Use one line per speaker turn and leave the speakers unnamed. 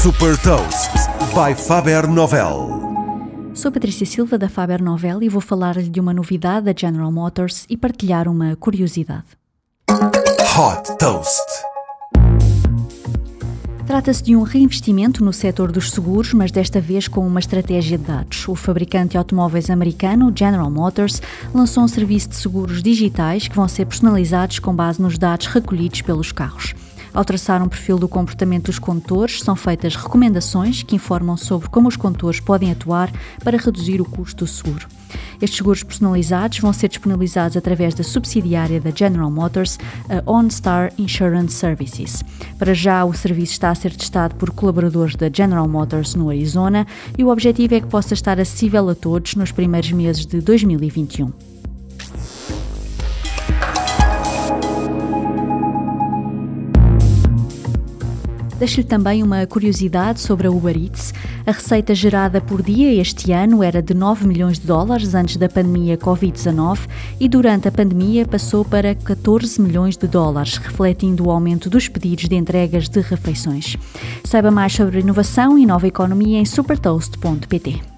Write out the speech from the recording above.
Super Toast by Faber Novel.
Sou Patrícia Silva da Faber Novel e vou falar-lhe de uma novidade da General Motors e partilhar uma curiosidade.
Hot Toast.
Trata-se de um reinvestimento no setor dos seguros, mas desta vez com uma estratégia de dados. O fabricante de automóveis americano, General Motors, lançou um serviço de seguros digitais que vão ser personalizados com base nos dados recolhidos pelos carros. Ao traçar um perfil do comportamento dos condutores, são feitas recomendações que informam sobre como os condutores podem atuar para reduzir o custo do seguro. Estes seguros personalizados vão ser disponibilizados através da subsidiária da General Motors, a OnStar Insurance Services. Para já, o serviço está a ser testado por colaboradores da General Motors no Arizona e o objetivo é que possa estar acessível a todos nos primeiros meses de 2021. Deixo-lhe também uma curiosidade sobre a Uber Eats. A receita gerada por dia este ano era de 9 milhões de dólares antes da pandemia Covid-19 e durante a pandemia passou para 14 milhões de dólares, refletindo o aumento dos pedidos de entregas de refeições. Saiba mais sobre inovação e nova economia em supertoast.pt.